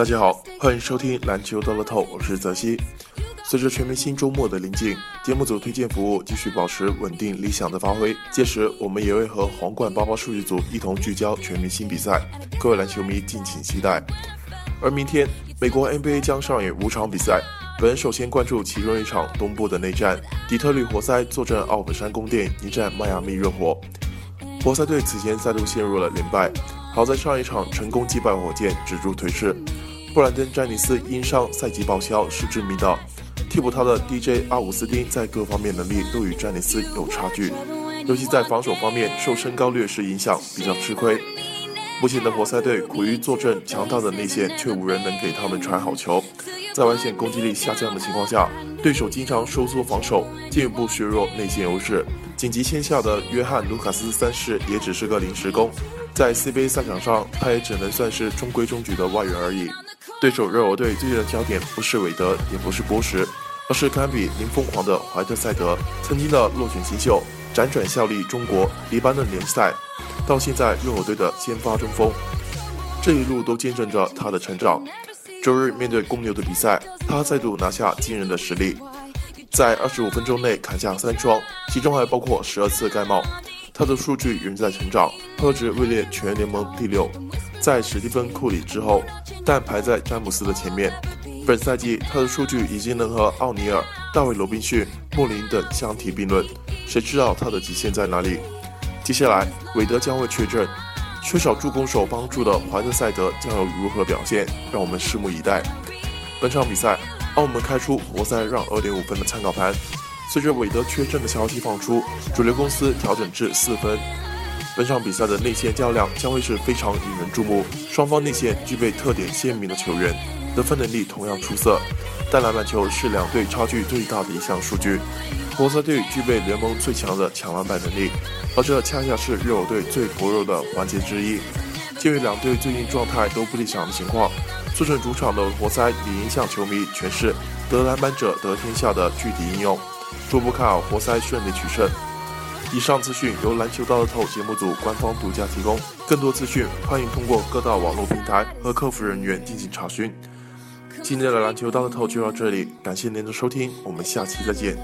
大家好，欢迎收听篮球到了透，我是泽西。随着全明星周末的临近，节目组推荐服务继续保持稳定理想的发挥。届时，我们也会和皇冠包包数据组一同聚焦全明星比赛，各位篮球迷敬请期待。而明天，美国 NBA 将上演五场比赛，本人首先关注其中一场东部的内战，底特律活塞坐镇奥本山宫殿迎战迈阿密热火。活塞队此前再度陷入了连败，好在上一场成功击败火箭，止住颓势。布兰登·詹尼斯因伤赛季报销，是致命的。替补他的 DJ 阿伍斯丁在各方面能力都与詹尼斯有差距，尤其在防守方面受身高劣势影响比较吃亏。目前的活塞队苦于坐镇强大的内线，却无人能给他们传好球。在外线攻击力下降的情况下，对手经常收缩防守，进一步削弱内线优势。紧急签下的约翰·卢卡斯三世也只是个临时工，在 CBA 赛场上，他也只能算是中规中矩的外援而已。对手热火队最近的焦点不是韦德，也不是波什，而是堪比零疯狂的怀特塞德。曾经的落选新秀，辗转效力中国、黎巴嫩联赛，到现在热火队的先发中锋，这一路都见证着他的成长。周日面对公牛的比赛，他再度拿下惊人的实力，在二十五分钟内砍下三双，其中还包括十二次盖帽。他的数据仍在成长，特值位列全联盟第六。在史蒂芬·库里之后，但排在詹姆斯的前面。本赛季他的数据已经能和奥尼尔、大卫·罗宾逊、穆林等相提并论，谁知道他的极限在哪里？接下来，韦德将会确诊，缺少助攻手帮助的怀特塞德将有如何表现？让我们拭目以待。本场比赛，澳门开出活塞让二点五分的参考盘，随着韦德缺阵的消息放出，主流公司调整至四分。本场比赛的内线较量将会是非常引人注目，双方内线具备特点鲜明的球员，得分能力同样出色，但篮板球是两队差距最大的一项数据。活塞队具备联盟最强的抢篮板能力，而这恰恰是热火队最薄弱的环节之一。鉴于两队最近状态都不理想的情况，坐镇主场的活塞理应向球迷诠释“得篮板者得天下”的具体应用，初步看好活塞顺利取胜。以上资讯由篮球大乐透节目组官方独家提供，更多资讯欢迎通过各大网络平台和客服人员进行查询。今天的篮球大乐透就到这里，感谢您的收听，我们下期再见。